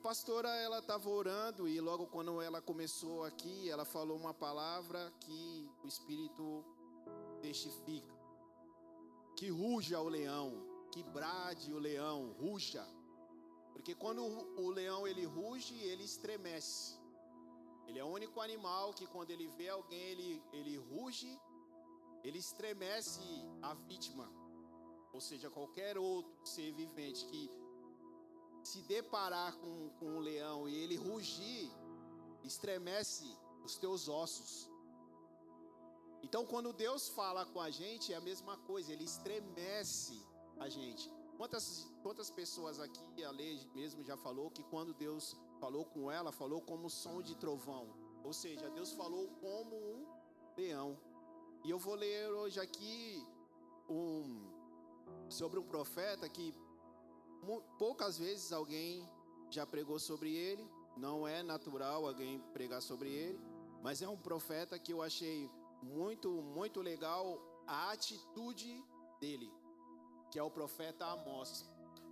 A pastora ela estava orando e logo quando ela começou aqui, ela falou uma palavra que o Espírito testifica. Que ruja o leão, que brade o leão, ruja. Porque quando o leão ele ruge, ele estremece. Ele é o único animal que quando ele vê alguém, ele, ele ruge, ele estremece a vítima. Ou seja, qualquer outro ser vivente que se deparar com, com um leão e ele rugir, estremece os teus ossos. Então, quando Deus fala com a gente, é a mesma coisa, ele estremece a gente. Quantas, quantas pessoas aqui, a lei mesmo já falou que quando Deus falou com ela, falou como som de trovão. Ou seja, Deus falou como um leão. E eu vou ler hoje aqui um, sobre um profeta que poucas vezes alguém já pregou sobre ele. Não é natural alguém pregar sobre ele, mas é um profeta que eu achei muito, muito legal a atitude dele que é o profeta Amós.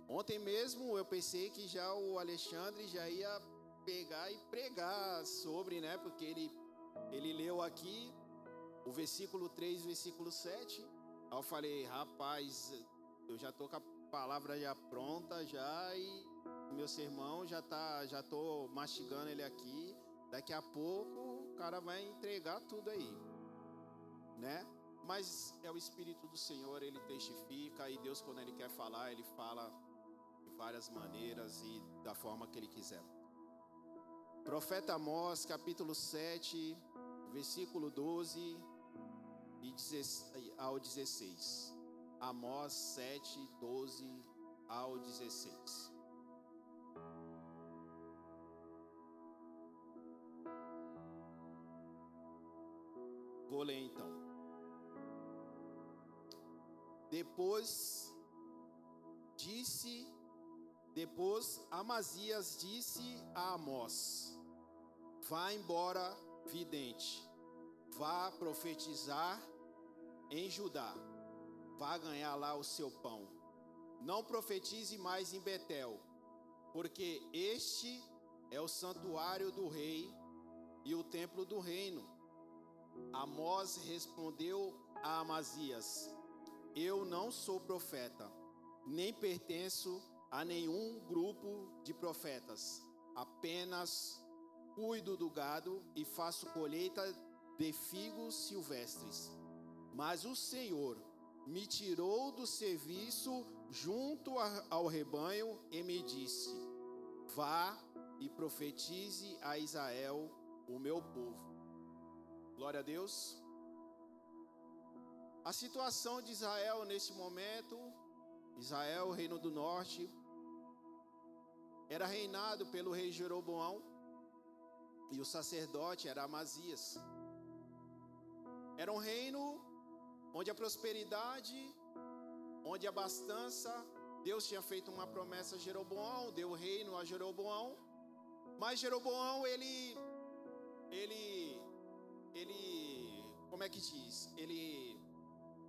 Ontem mesmo eu pensei que já o Alexandre já ia pegar e pregar sobre, né? Porque ele, ele leu aqui o versículo 3, versículo 7. Aí eu falei, rapaz, eu já tô com a palavra já pronta já e meu sermão já tá, já tô mastigando ele aqui. Daqui a pouco o cara vai entregar tudo aí, né? Mas é o Espírito do Senhor, ele testifica, e Deus, quando ele quer falar, ele fala de várias maneiras e da forma que ele quiser. Profeta Amós, capítulo 7, versículo 12 e ao 16. Amós 7, 12 ao 16. Vou ler então. Depois disse, depois Amazias disse a Amós: Vá embora, vidente, vá profetizar em Judá, vá ganhar lá o seu pão. Não profetize mais em Betel, porque este é o santuário do rei e o templo do reino. Amós respondeu a Amazias: eu não sou profeta, nem pertenço a nenhum grupo de profetas. Apenas cuido do gado e faço colheita de figos silvestres. Mas o Senhor me tirou do serviço junto ao rebanho e me disse: Vá e profetize a Israel, o meu povo. Glória a Deus. A situação de Israel nesse momento, Israel, reino do norte, era reinado pelo rei Jeroboão e o sacerdote era Amazias. Era um reino onde a prosperidade, onde a abastança, Deus tinha feito uma promessa a Jeroboão, deu o reino a Jeroboão, mas Jeroboão ele ele ele como é que diz? Ele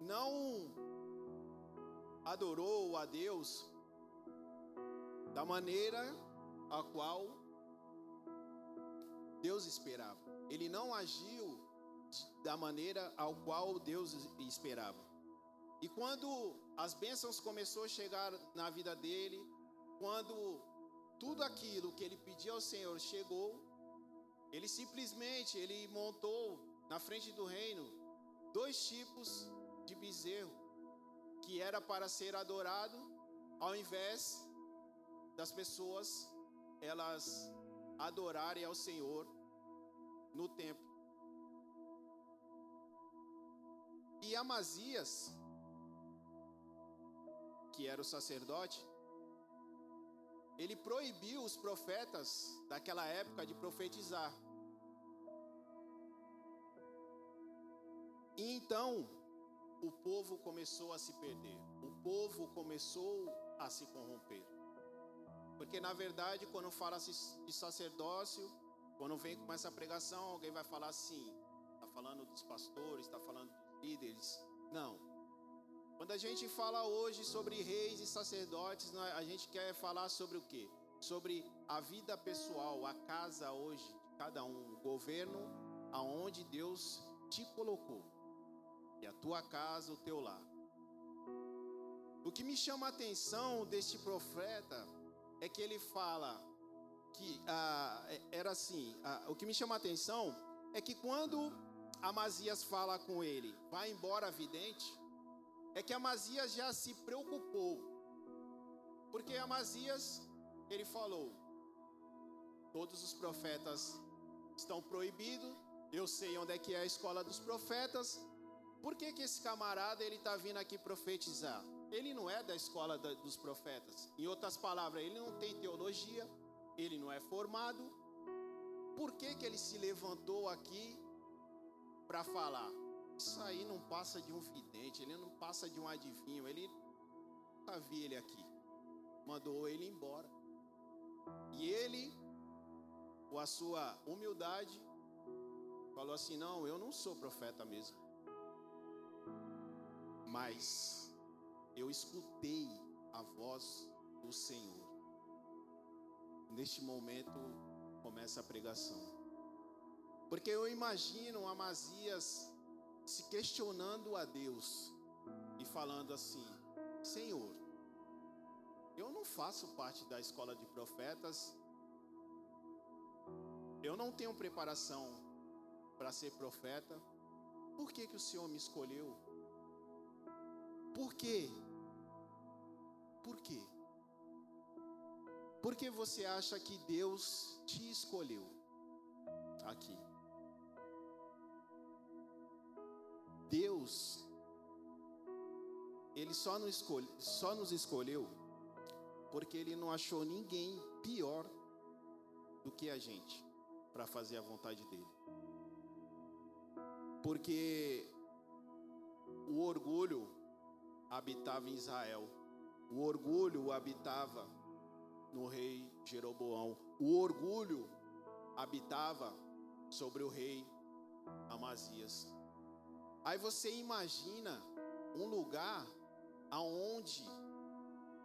não adorou a Deus da maneira a qual Deus esperava. Ele não agiu da maneira ao qual Deus esperava. E quando as bênçãos começou a chegar na vida dele, quando tudo aquilo que ele pediu ao Senhor chegou, ele simplesmente ele montou na frente do reino dois tipos de bezerro que era para ser adorado, ao invés das pessoas elas adorarem ao Senhor no templo. E Amazias, que era o sacerdote, ele proibiu os profetas daquela época de profetizar. E então, o povo começou a se perder, o povo começou a se corromper. Porque na verdade, quando fala de sacerdócio, quando vem com essa pregação, alguém vai falar assim: está falando dos pastores, está falando líderes. Não. Quando a gente fala hoje sobre reis e sacerdotes, a gente quer falar sobre o quê? sobre a vida pessoal, a casa hoje de cada um, o governo aonde Deus te colocou. E a tua casa, o teu lar. O que me chama a atenção deste profeta é que ele fala que ah, é, era assim. Ah, o que me chama a atenção é que quando Amazias fala com ele, vai embora vidente, é que Amazias já se preocupou. Porque Amazias, ele falou: todos os profetas estão proibidos, eu sei onde é que é a escola dos profetas. Por que, que esse camarada ele está vindo aqui profetizar? Ele não é da escola da, dos profetas. Em outras palavras, ele não tem teologia, ele não é formado. Por que, que ele se levantou aqui para falar? Isso aí não passa de um vidente, ele não passa de um adivinho, ele nunca vi ele aqui. Mandou ele embora. E ele, com a sua humildade, falou assim: Não, eu não sou profeta mesmo. Mas eu escutei a voz do Senhor. Neste momento começa a pregação. Porque eu imagino Amazias se questionando a Deus e falando assim: Senhor, eu não faço parte da escola de profetas, eu não tenho preparação para ser profeta, por que, que o Senhor me escolheu? Por quê? Por quê? Por que você acha que Deus te escolheu aqui? Deus, Ele só nos, escolhe, só nos escolheu porque Ele não achou ninguém pior do que a gente para fazer a vontade dEle. Porque o orgulho habitava em Israel, o orgulho habitava no rei Jeroboão. O orgulho habitava sobre o rei Amazias. Aí você imagina um lugar aonde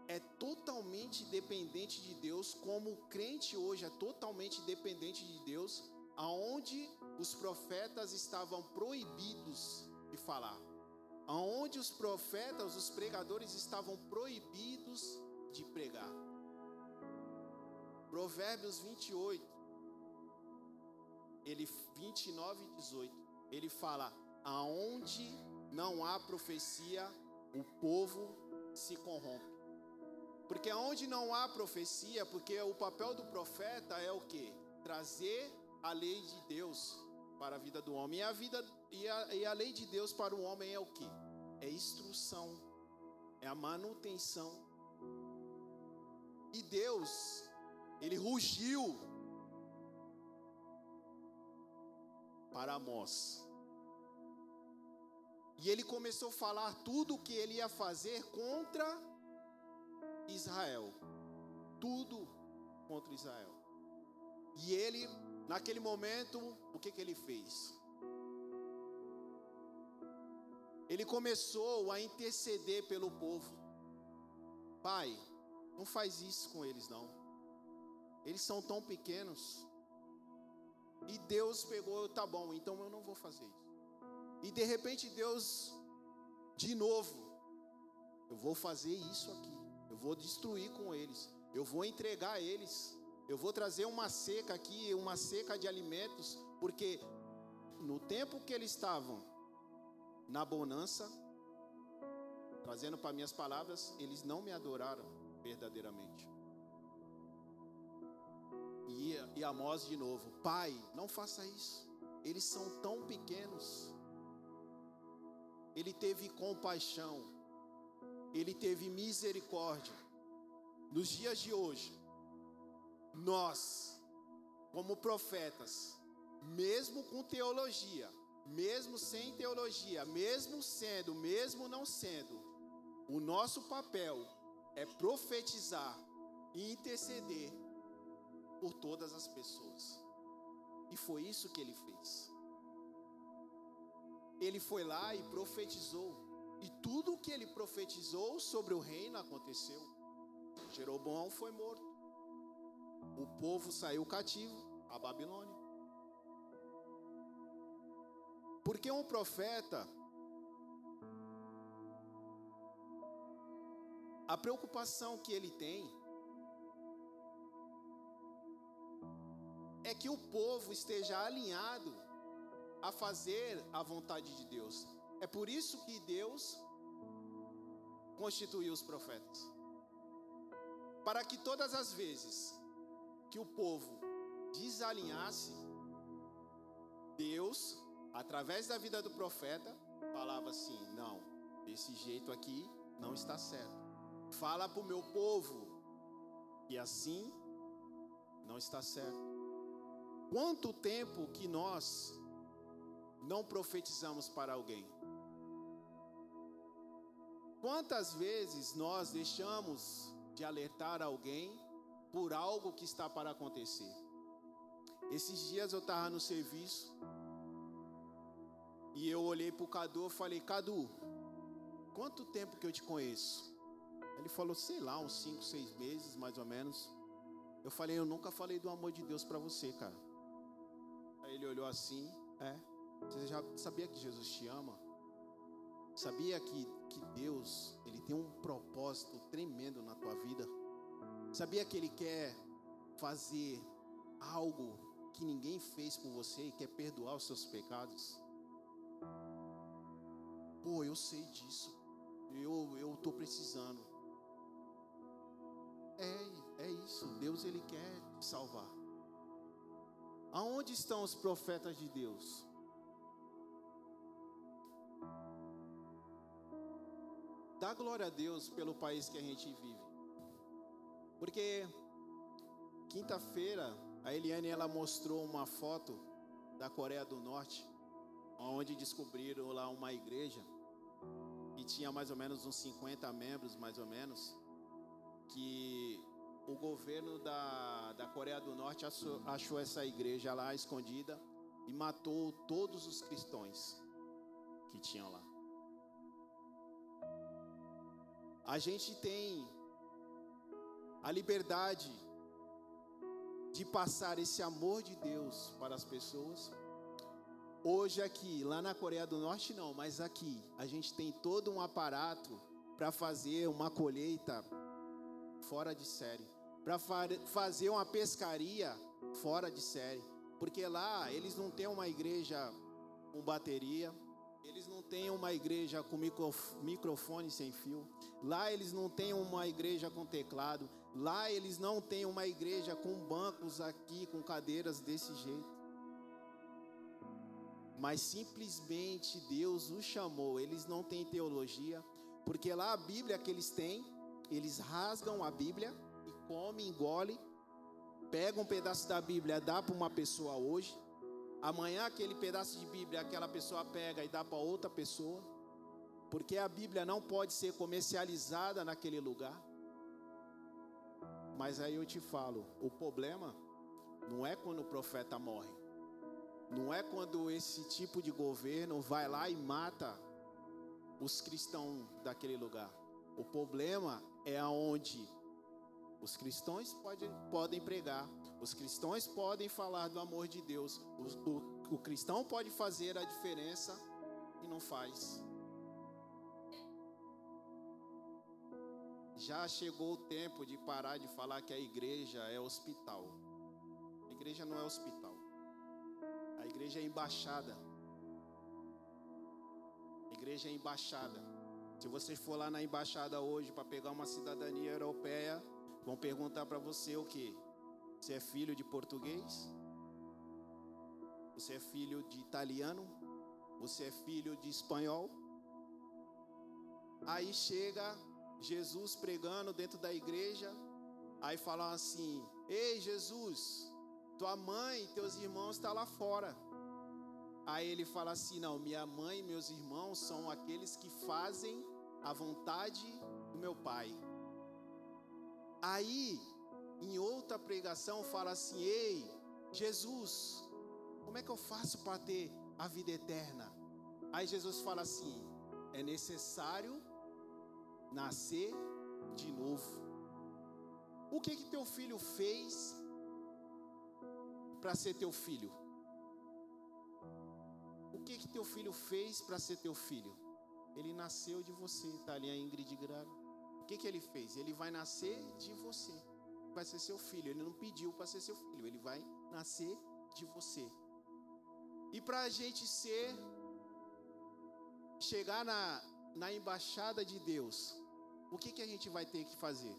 é totalmente dependente de Deus, como o crente hoje é totalmente dependente de Deus, aonde os profetas estavam proibidos de falar. Aonde os profetas, os pregadores estavam proibidos de pregar. Provérbios 28, ele 29 e 18, ele fala: aonde não há profecia, o povo se corrompe. Porque aonde não há profecia, porque o papel do profeta é o que? Trazer a lei de Deus para a vida do homem. E a vida e a, e a lei de Deus para o homem é o que? É instrução, é a manutenção. E Deus ele rugiu para Amós. E ele começou a falar tudo o que ele ia fazer contra Israel. Tudo contra Israel. E ele, naquele momento, o que, que ele fez? Ele começou a interceder pelo povo. Pai, não faz isso com eles não. Eles são tão pequenos. E Deus pegou, tá bom, então eu não vou fazer isso. E de repente Deus, de novo, eu vou fazer isso aqui. Eu vou destruir com eles. Eu vou entregar eles. Eu vou trazer uma seca aqui, uma seca de alimentos, porque no tempo que eles estavam na bonança, trazendo para minhas palavras, eles não me adoraram verdadeiramente. E, e Amós de novo: Pai, não faça isso. Eles são tão pequenos. Ele teve compaixão. Ele teve misericórdia. Nos dias de hoje, nós, como profetas, mesmo com teologia, mesmo sem teologia, mesmo sendo, mesmo não sendo, o nosso papel é profetizar e interceder por todas as pessoas. E foi isso que ele fez. Ele foi lá e profetizou. E tudo o que ele profetizou sobre o reino aconteceu. Jeroboão foi morto. o povo saiu cativo a Babilônia. Porque um profeta, a preocupação que ele tem é que o povo esteja alinhado a fazer a vontade de Deus. É por isso que Deus constituiu os profetas. Para que todas as vezes que o povo desalinhasse, Deus, através da vida do profeta, falava assim: não, desse jeito aqui não está certo. Fala para o meu povo que assim não está certo. Quanto tempo que nós não profetizamos para alguém? Quantas vezes nós deixamos de alertar alguém por algo que está para acontecer? Esses dias eu estava no serviço e eu olhei para o Cadu e falei: Cadu, quanto tempo que eu te conheço? Ele falou: sei lá, uns 5, 6 meses mais ou menos. Eu falei: eu nunca falei do amor de Deus para você, cara. Aí ele olhou assim: é, você já sabia que Jesus te ama? Sabia que, que Deus, Ele tem um propósito tremendo na tua vida? Sabia que Ele quer fazer algo que ninguém fez por você e quer perdoar os seus pecados? Pô, eu sei disso. Eu eu tô precisando. É, é isso. Deus ele quer te salvar. Aonde estão os profetas de Deus? Dá glória a Deus pelo país que a gente vive. Porque quinta-feira a Eliane ela mostrou uma foto da Coreia do Norte, onde descobriram lá uma igreja que tinha mais ou menos uns 50 membros, mais ou menos, que o governo da, da Coreia do Norte achou, achou essa igreja lá escondida e matou todos os cristãos que tinham lá. A gente tem a liberdade de passar esse amor de Deus para as pessoas. Hoje aqui, lá na Coreia do Norte não, mas aqui a gente tem todo um aparato para fazer uma colheita fora de série, para fazer uma pescaria fora de série, porque lá eles não têm uma igreja com bateria, eles não têm uma igreja com microfone sem fio. Lá eles não têm uma igreja com teclado. Lá eles não têm uma igreja com bancos aqui, com cadeiras desse jeito. Mas simplesmente Deus os chamou. Eles não têm teologia. Porque lá a Bíblia que eles têm, eles rasgam a Bíblia e comem, engolem. Pegam um pedaço da Bíblia, dá para uma pessoa hoje Amanhã aquele pedaço de Bíblia aquela pessoa pega e dá para outra pessoa, porque a Bíblia não pode ser comercializada naquele lugar. Mas aí eu te falo, o problema não é quando o profeta morre. Não é quando esse tipo de governo vai lá e mata os cristãos daquele lugar. O problema é aonde os cristãos pode, podem pregar, os cristãos podem falar do amor de Deus, o, o, o cristão pode fazer a diferença e não faz. Já chegou o tempo de parar de falar que a igreja é hospital. A igreja não é hospital. A igreja é embaixada. A igreja é embaixada. Se você for lá na embaixada hoje para pegar uma cidadania europeia, Vão perguntar para você o que? Você é filho de português? Você é filho de italiano? Você é filho de espanhol? Aí chega Jesus pregando dentro da igreja, aí falam assim: Ei Jesus, tua mãe e teus irmãos estão tá lá fora. Aí ele fala assim: Não, minha mãe e meus irmãos são aqueles que fazem a vontade do meu Pai. Aí, em outra pregação, fala assim: Ei, Jesus, como é que eu faço para ter a vida eterna? Aí Jesus fala assim: É necessário nascer de novo. O que que teu filho fez para ser teu filho? O que que teu filho fez para ser teu filho? Ele nasceu de você, tá ali a Ingrid Grado. O que que ele fez? Ele vai nascer de você. Vai ser seu filho. Ele não pediu para ser seu filho, ele vai nascer de você. E para a gente ser, chegar na, na embaixada de Deus, o que, que a gente vai ter que fazer?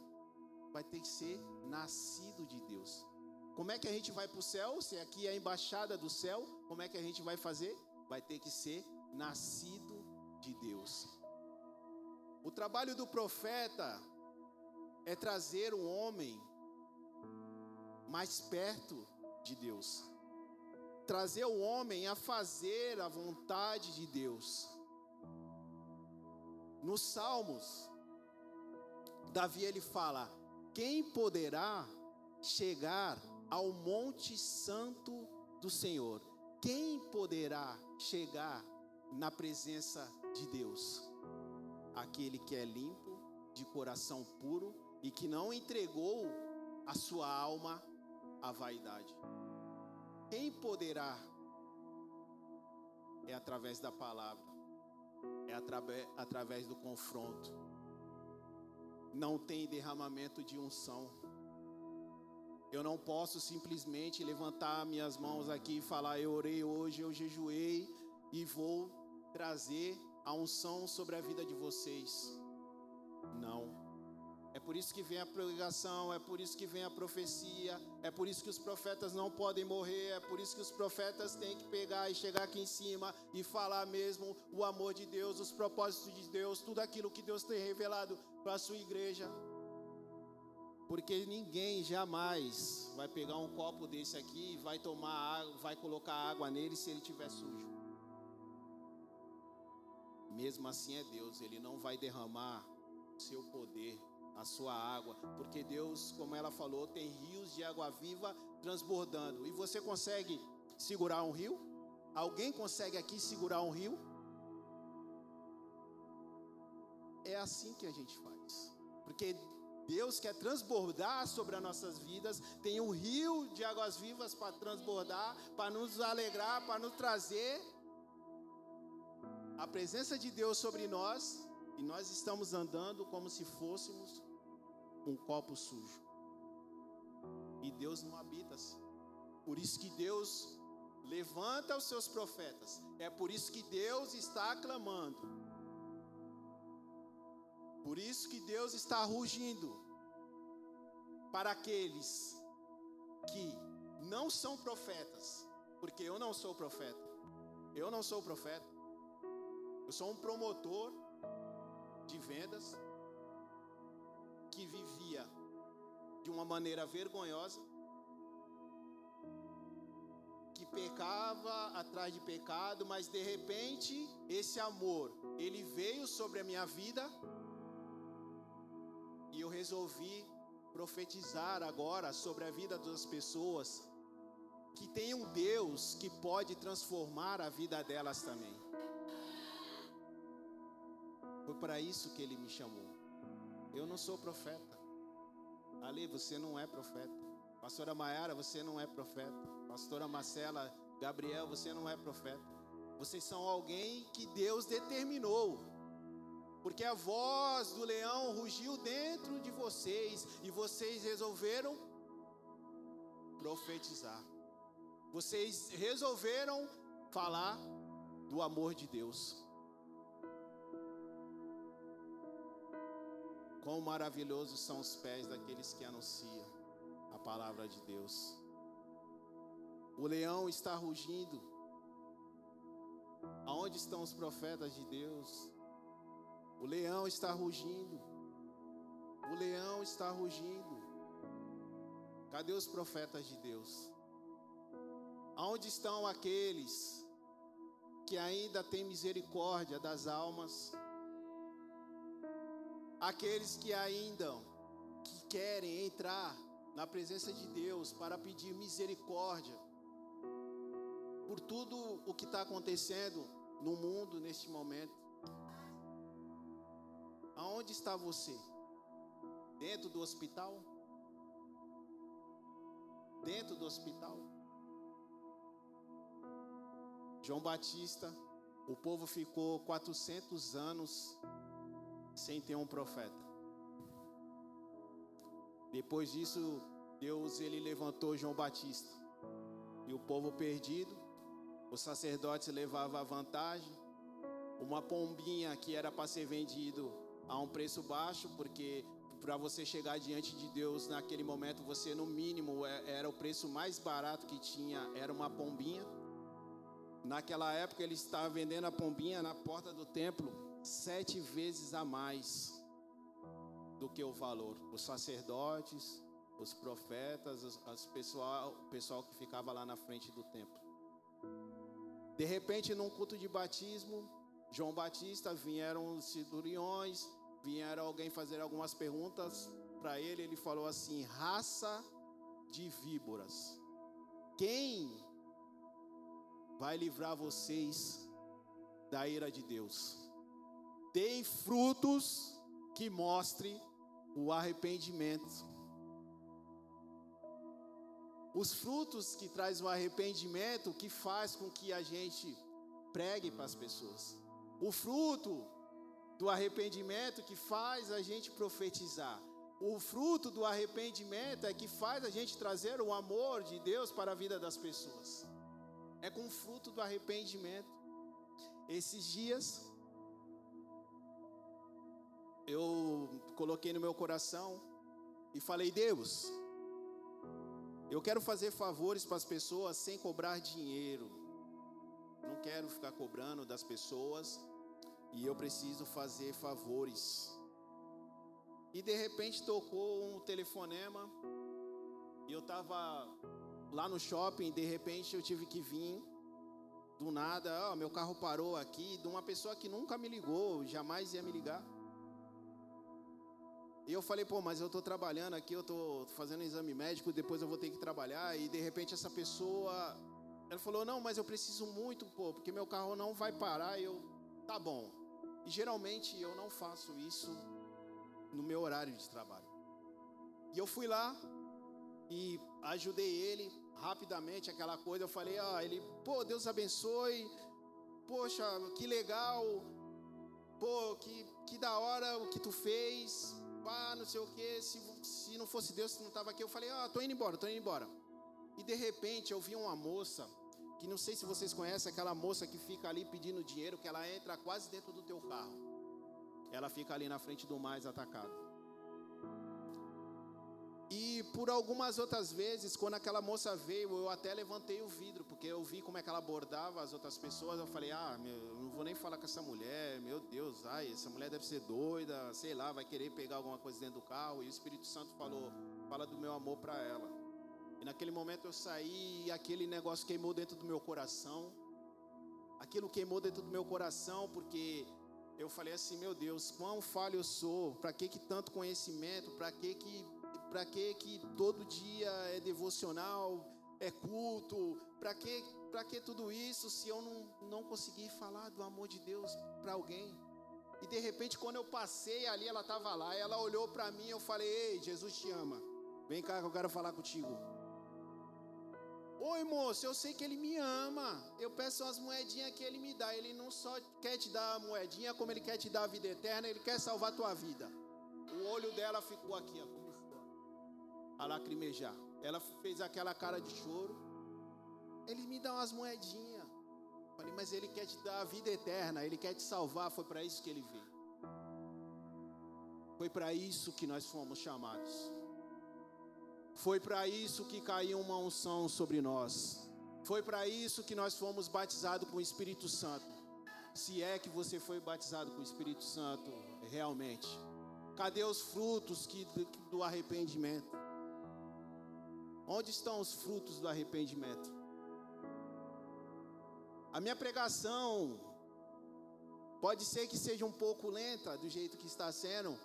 Vai ter que ser nascido de Deus. Como é que a gente vai para o céu? Se aqui é a embaixada do céu, como é que a gente vai fazer? Vai ter que ser nascido de Deus. O trabalho do profeta é trazer o homem mais perto de Deus, trazer o homem a fazer a vontade de Deus. Nos Salmos, Davi ele fala: Quem poderá chegar ao Monte Santo do Senhor? Quem poderá chegar na presença de Deus? Aquele que é limpo, de coração puro e que não entregou a sua alma à vaidade. Quem poderá? É através da palavra, é através, do confronto. Não tem derramamento de unção. Eu não posso simplesmente levantar minhas mãos aqui e falar: Eu orei hoje, eu jejuei e vou trazer a unção sobre a vida de vocês. Não. É por isso que vem a pregação, é por isso que vem a profecia, é por isso que os profetas não podem morrer, é por isso que os profetas têm que pegar e chegar aqui em cima e falar mesmo o amor de Deus, os propósitos de Deus, tudo aquilo que Deus tem revelado para a sua igreja. Porque ninguém jamais vai pegar um copo desse aqui e vai tomar água, vai colocar água nele se ele estiver sujo. Mesmo assim é Deus, ele não vai derramar seu poder a sua água, porque Deus, como ela falou, tem rios de água viva transbordando. E você consegue segurar um rio? Alguém consegue aqui segurar um rio? É assim que a gente faz. Porque Deus quer transbordar sobre as nossas vidas, tem um rio de águas vivas para transbordar, para nos alegrar, para nos trazer a presença de Deus sobre nós, e nós estamos andando como se fôssemos um copo sujo. E Deus não habita assim. Por isso que Deus levanta os seus profetas. É por isso que Deus está clamando. Por isso que Deus está rugindo para aqueles que não são profetas, porque eu não sou profeta. Eu não sou profeta. Eu sou um promotor de vendas que vivia de uma maneira vergonhosa, que pecava atrás de pecado, mas de repente esse amor, ele veio sobre a minha vida e eu resolvi profetizar agora sobre a vida das pessoas que tem um Deus que pode transformar a vida delas também. Para isso que ele me chamou. Eu não sou profeta. Ali, você não é profeta. Pastora Maiara, você não é profeta. Pastora Marcela, Gabriel, você não é profeta. Vocês são alguém que Deus determinou. Porque a voz do leão rugiu dentro de vocês e vocês resolveram profetizar. Vocês resolveram falar do amor de Deus. Quão maravilhosos são os pés daqueles que anunciam a palavra de Deus. O leão está rugindo. Aonde estão os profetas de Deus? O leão está rugindo. O leão está rugindo. Cadê os profetas de Deus? Aonde estão aqueles que ainda têm misericórdia das almas? Aqueles que ainda que querem entrar na presença de Deus para pedir misericórdia por tudo o que está acontecendo no mundo neste momento. Aonde está você? Dentro do hospital? Dentro do hospital? João Batista, o povo ficou 400 anos sem ter um profeta. Depois disso, Deus ele levantou João Batista. E o povo perdido, os sacerdotes levavam a vantagem. Uma pombinha que era para ser vendido a um preço baixo, porque para você chegar diante de Deus naquele momento, você no mínimo é, era o preço mais barato que tinha, era uma pombinha. Naquela época ele estava vendendo a pombinha na porta do templo sete vezes a mais do que o valor. Os sacerdotes, os profetas, os, as pessoal, o pessoal que ficava lá na frente do templo. De repente, num culto de batismo, João Batista vieram os centuriões, vieram alguém fazer algumas perguntas para ele. Ele falou assim: raça de víboras, quem vai livrar vocês da ira de Deus? Deem frutos que mostre o arrependimento. Os frutos que traz o arrependimento, que faz com que a gente pregue para as pessoas. O fruto do arrependimento que faz a gente profetizar. O fruto do arrependimento é que faz a gente trazer o amor de Deus para a vida das pessoas. É com o fruto do arrependimento. Esses dias eu coloquei no meu coração e falei: Deus, eu quero fazer favores para as pessoas sem cobrar dinheiro. Não quero ficar cobrando das pessoas e eu preciso fazer favores. E de repente tocou um telefonema e eu estava lá no shopping. De repente eu tive que vir do nada. Oh, meu carro parou aqui de uma pessoa que nunca me ligou, jamais ia me ligar. E eu falei, pô, mas eu estou trabalhando aqui, eu estou fazendo um exame médico, depois eu vou ter que trabalhar. E de repente essa pessoa, ela falou, não, mas eu preciso muito, pô, porque meu carro não vai parar. E eu, tá bom. E geralmente eu não faço isso no meu horário de trabalho. E eu fui lá e ajudei ele rapidamente, aquela coisa. Eu falei, ah, ele, pô, Deus abençoe. Poxa, que legal. Pô, que, que da hora o que tu fez pá, não sei o que, se, se não fosse Deus, se não estava aqui, eu falei, ah, tô indo embora, tô indo embora. E de repente eu vi uma moça, que não sei se vocês conhecem, aquela moça que fica ali pedindo dinheiro, que ela entra quase dentro do teu carro. Ela fica ali na frente do mais atacado. E por algumas outras vezes, quando aquela moça veio, eu até levantei o vidro, porque eu vi como é que ela abordava as outras pessoas. Eu falei, ah, meu, eu não vou nem falar com essa mulher, meu Deus, ai, essa mulher deve ser doida, sei lá, vai querer pegar alguma coisa dentro do carro. E o Espírito Santo falou, fala do meu amor para ela. E naquele momento eu saí e aquele negócio queimou dentro do meu coração. Aquilo queimou dentro do meu coração, porque eu falei assim, meu Deus, quão falho eu sou, para que que tanto conhecimento, para que que para que que todo dia é devocional, é culto? Para que para que tudo isso se eu não não conseguir falar do amor de Deus para alguém? E de repente quando eu passei ali, ela estava lá, ela olhou para mim, eu falei: "Ei, Jesus te ama. Vem cá que eu quero falar contigo." Oi, moço, eu sei que ele me ama. Eu peço as moedinhas que ele me dá. Ele não só quer te dar a moedinha, como ele quer te dar a vida eterna, ele quer salvar a tua vida. O olho dela ficou aqui, ó a lacrimejar. Ela fez aquela cara de choro. Ele me dá umas moedinhas. Falei, mas ele quer te dar a vida eterna, ele quer te salvar. Foi para isso que ele veio. Foi para isso que nós fomos chamados. Foi para isso que caiu uma unção sobre nós. Foi para isso que nós fomos batizados com o Espírito Santo. Se é que você foi batizado com o Espírito Santo realmente. Cadê os frutos que, do arrependimento? Onde estão os frutos do arrependimento? A minha pregação pode ser que seja um pouco lenta do jeito que está sendo,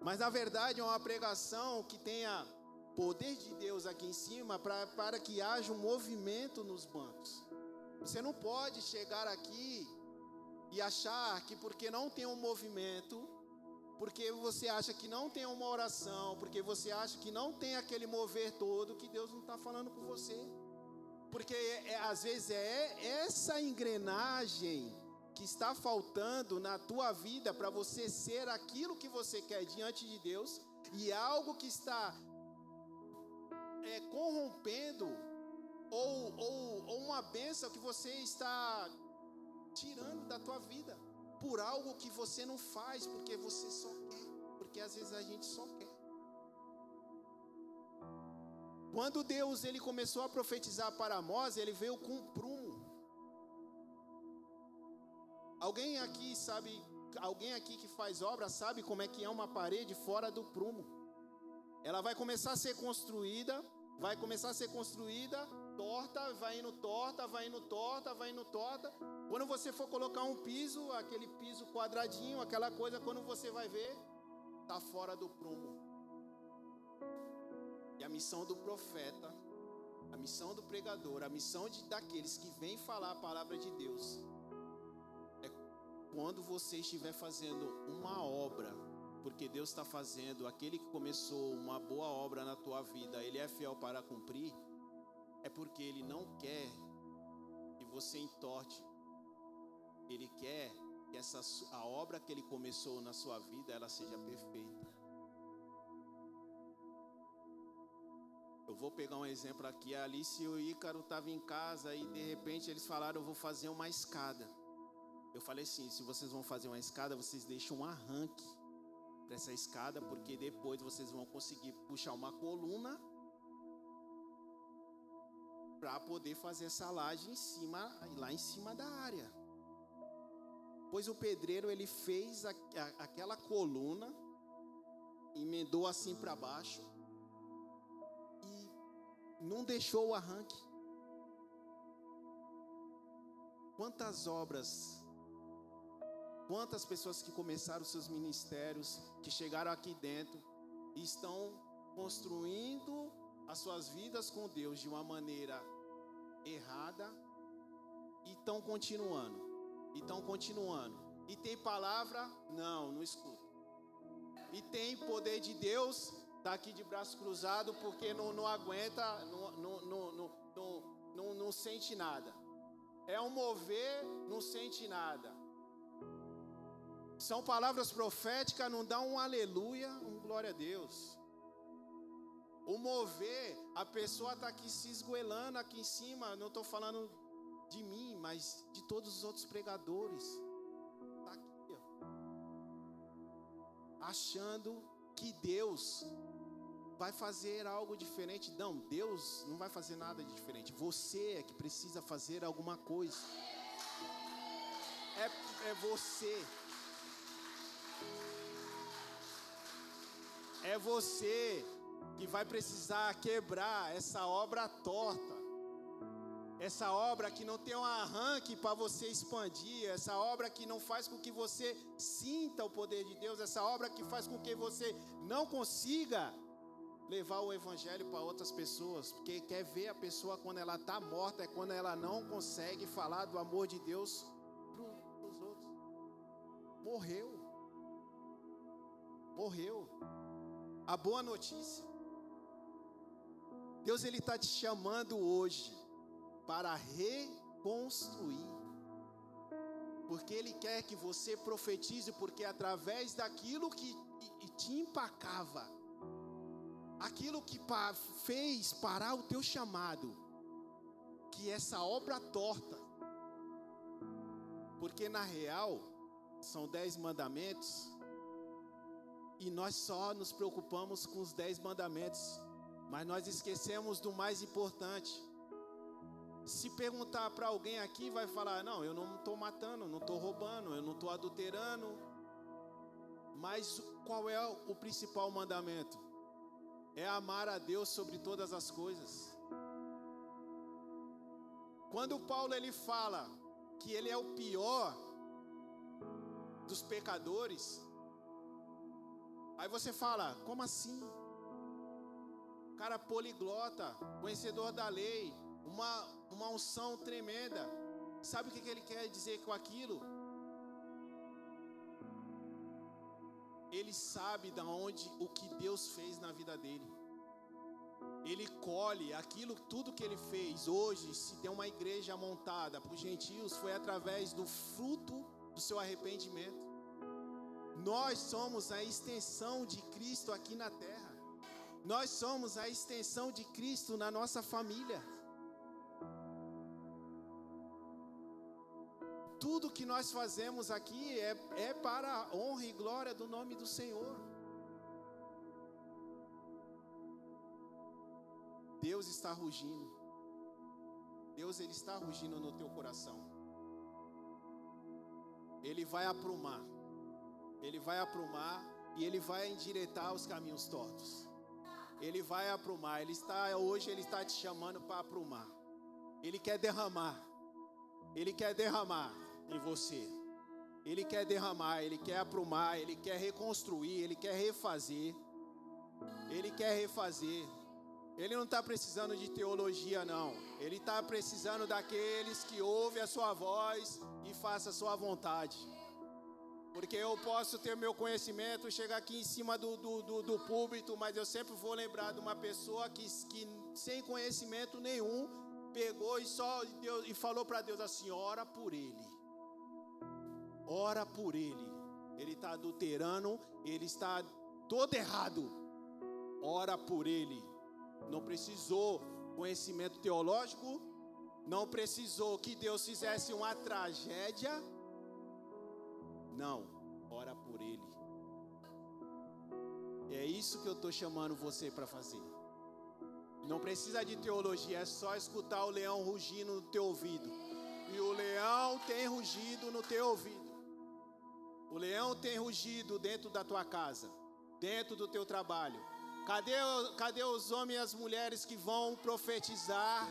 mas na verdade é uma pregação que tenha poder de Deus aqui em cima pra, para que haja um movimento nos bancos. Você não pode chegar aqui e achar que porque não tem um movimento, porque você acha que não tem uma oração, porque você acha que não tem aquele mover todo, que Deus não está falando com você. Porque é, é, às vezes é essa engrenagem que está faltando na tua vida para você ser aquilo que você quer diante de Deus e algo que está é, corrompendo ou, ou, ou uma bênção que você está tirando da tua vida por algo que você não faz porque você só quer, porque às vezes a gente só quer. Quando Deus ele começou a profetizar para Amós, ele veio com um prumo. Alguém aqui sabe, alguém aqui que faz obra sabe como é que é uma parede fora do prumo. Ela vai começar a ser construída, vai começar a ser construída torta, vai indo torta, vai indo torta, vai indo torta. Quando você for colocar um piso, aquele piso quadradinho, aquela coisa, quando você vai ver, tá fora do prumo. E a missão do profeta, a missão do pregador, a missão de, daqueles que vêm falar a palavra de Deus, é quando você estiver fazendo uma obra, porque Deus está fazendo, aquele que começou uma boa obra na tua vida, ele é fiel para cumprir, é porque ele não quer que você entorte, ele quer que essa, a obra que ele começou na sua vida, ela seja perfeita. Eu vou pegar um exemplo aqui. A Alice e o Ícaro estavam em casa e de repente eles falaram: Eu vou fazer uma escada. Eu falei assim: Se vocês vão fazer uma escada, vocês deixam um arranque para essa escada, porque depois vocês vão conseguir puxar uma coluna para poder fazer essa laje em cima, lá em cima da área. Pois o pedreiro ele fez a, a, aquela coluna, emendou assim para baixo não deixou o arranque. Quantas obras, quantas pessoas que começaram seus ministérios, que chegaram aqui dentro e estão construindo as suas vidas com Deus de uma maneira errada e estão continuando, e estão continuando. E tem palavra? Não, não escuta. E tem poder de Deus? está aqui de braço cruzado porque não, não aguenta, não, não, não, não, não, não sente nada. É um mover, não sente nada. São palavras proféticas, não dá um aleluia, um glória a Deus. O mover, a pessoa está aqui se esgoelando aqui em cima. Não estou falando de mim, mas de todos os outros pregadores. Está aqui, ó. Achando que Deus vai fazer algo diferente. Não, Deus não vai fazer nada de diferente. Você é que precisa fazer alguma coisa. É, é você. É você que vai precisar quebrar essa obra torta. Essa obra que não tem um arranque para você expandir, essa obra que não faz com que você sinta o poder de Deus, essa obra que faz com que você não consiga levar o evangelho para outras pessoas, porque quer ver a pessoa quando ela está morta, é quando ela não consegue falar do amor de Deus para os outros. Morreu. Morreu. A boa notícia. Deus ele está te chamando hoje para reconstruir. Porque Ele quer que você profetize, porque através daquilo que te empacava, aquilo que fez parar o teu chamado, que essa obra torta, porque na real são dez mandamentos e nós só nos preocupamos com os dez mandamentos, mas nós esquecemos do mais importante. Se perguntar para alguém aqui, vai falar: Não, eu não estou matando, não estou roubando, eu não estou adulterando. Mas qual é o principal mandamento? é amar a Deus sobre todas as coisas. Quando Paulo ele fala que ele é o pior dos pecadores, aí você fala, como assim? Cara poliglota, conhecedor da lei, uma, uma unção tremenda. Sabe o que ele quer dizer com aquilo? ele sabe da onde o que Deus fez na vida dele. ele colhe aquilo, tudo que ele fez. Hoje, se tem uma igreja montada para os gentios, foi através do fruto do seu arrependimento. Nós somos a extensão de Cristo aqui na terra. Nós somos a extensão de Cristo na nossa família. Tudo que nós fazemos aqui é, é para a honra e glória do nome do Senhor. Deus está rugindo. Deus ele está rugindo no teu coração. Ele vai aprumar. Ele vai aprumar e ele vai endireitar os caminhos tortos. Ele vai aprumar. Ele está hoje ele está te chamando para aprumar. Ele quer derramar. Ele quer derramar em você. Ele quer derramar, ele quer aprumar, ele quer reconstruir, ele quer refazer. Ele quer refazer. Ele não está precisando de teologia, não. Ele está precisando daqueles que ouvem a sua voz e façam a sua vontade. Porque eu posso ter meu conhecimento, chegar aqui em cima do, do, do, do púlpito, mas eu sempre vou lembrar de uma pessoa que, que sem conhecimento nenhum, pegou e só e falou para Deus assim: ora por ele. Ora por ele. Ele está adulterando, ele está todo errado. Ora por ele não precisou conhecimento teológico, não precisou que Deus fizesse uma tragédia. Não, ora por Ele. É isso que eu estou chamando você para fazer. Não precisa de teologia, é só escutar o leão rugindo no teu ouvido. E o leão tem rugido no teu ouvido. O leão tem rugido dentro da tua casa, dentro do teu trabalho Cadê, cadê os homens e as mulheres que vão profetizar?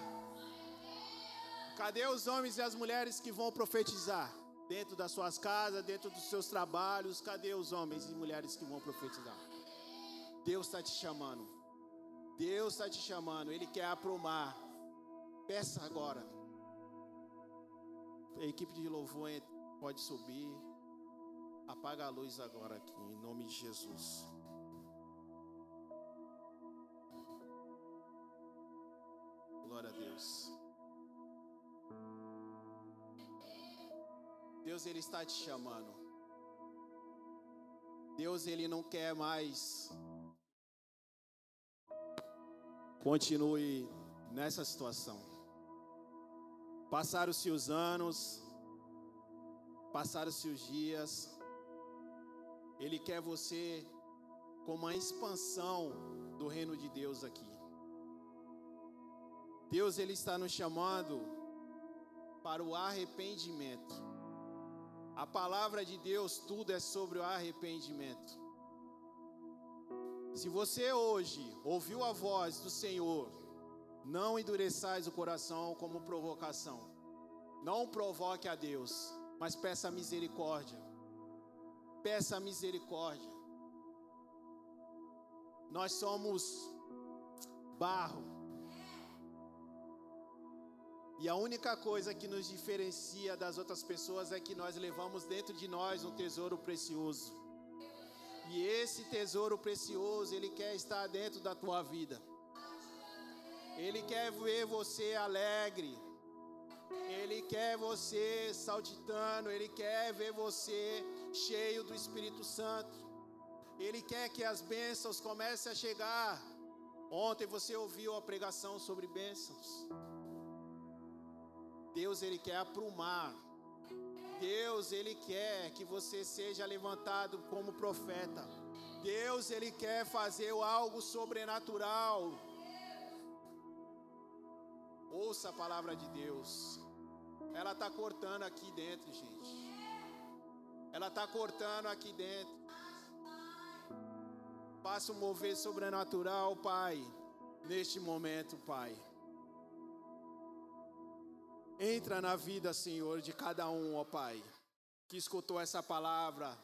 Cadê os homens e as mulheres que vão profetizar? Dentro das suas casas, dentro dos seus trabalhos, cadê os homens e mulheres que vão profetizar? Deus está te chamando. Deus está te chamando. Ele quer aprumar. Peça agora. A equipe de louvor pode subir. Apaga a luz agora aqui, em nome de Jesus. Glória a Deus. Deus ele está te chamando. Deus ele não quer mais continue nessa situação. Passaram-se os anos, passaram-se os dias. Ele quer você com uma expansão do reino de Deus aqui. Deus ele está nos chamando para o arrependimento. A palavra de Deus tudo é sobre o arrependimento. Se você hoje ouviu a voz do Senhor, não endureçais o coração como provocação. Não provoque a Deus, mas peça misericórdia. Peça misericórdia. Nós somos barro. E a única coisa que nos diferencia das outras pessoas é que nós levamos dentro de nós um tesouro precioso. E esse tesouro precioso, ele quer estar dentro da tua vida. Ele quer ver você alegre. Ele quer você saltitando, ele quer ver você cheio do Espírito Santo. Ele quer que as bênçãos comecem a chegar. Ontem você ouviu a pregação sobre bênçãos. Deus ele quer aprumar. Deus ele quer que você seja levantado como profeta. Deus ele quer fazer algo sobrenatural. Ouça a palavra de Deus. Ela está cortando aqui dentro, gente. Ela está cortando aqui dentro. Faça um mover sobrenatural, Pai, neste momento, Pai. Entra na vida, Senhor, de cada um, ó Pai, que escutou essa palavra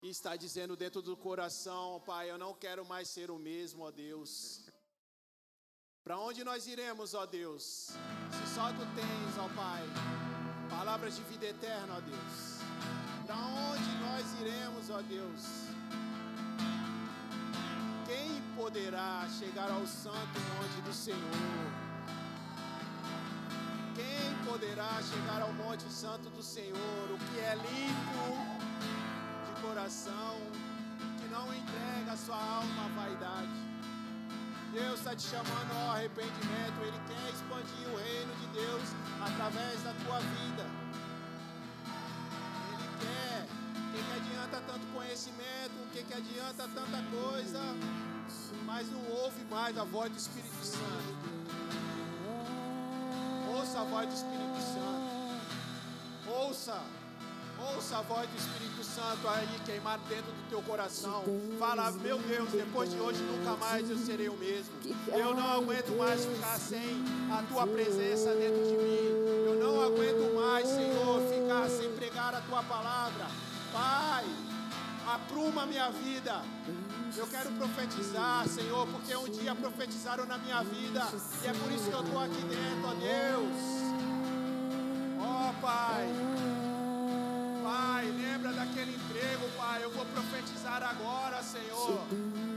e está dizendo dentro do coração, ó Pai, eu não quero mais ser o mesmo, ó Deus. Para onde nós iremos, ó Deus? Se só tu tens, ó Pai, palavras de vida eterna, ó Deus. Para onde nós iremos, ó Deus? Quem poderá chegar ao santo monte do Senhor? Quem poderá chegar ao monte santo do Senhor? O que é limpo de coração, que não entrega a sua alma à vaidade. Deus está te chamando ao arrependimento. Ele quer expandir o reino de Deus através da tua vida. Que, que adianta tanta coisa? Mas não ouve mais a voz do Espírito Santo. Ouça a voz do Espírito Santo. Ouça. Ouça a voz do Espírito Santo aí queimar dentro do teu coração. Fala, meu Deus, depois de hoje nunca mais eu serei o mesmo. Eu não aguento mais ficar sem a tua presença dentro de mim. Eu não aguento mais, Senhor, ficar sem pregar a tua palavra. Pai, apruma a minha vida. Eu quero profetizar, Senhor, porque um dia profetizaram na minha vida. E é por isso que eu estou aqui dentro, ó Deus. Ó Pai. Pai, lembra daquele emprego, Pai. Eu vou profetizar agora, Senhor.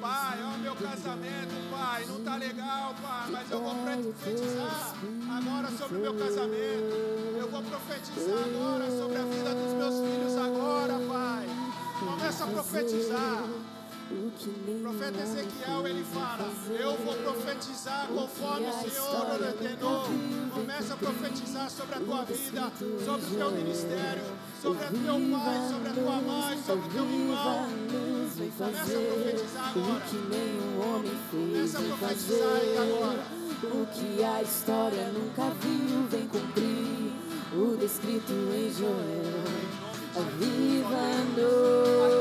Pai, ó meu casamento, Pai. Não tá legal, Pai, mas eu vou profetizar agora sobre o meu casamento. Eu vou profetizar agora sobre a vida dos Começa a profetizar. Profeta Ezequiel ele fala: Eu vou profetizar conforme o Senhor ordenou. Começa a profetizar sobre a tua vida, sobre o teu ministério, sobre o teu pai, sobre a tua mãe, sobre o teu irmão. Começa a profetizar agora. Começa a profetizar aí agora. O que a história nunca viu vem cumprir o descrito em Joel. Avivando.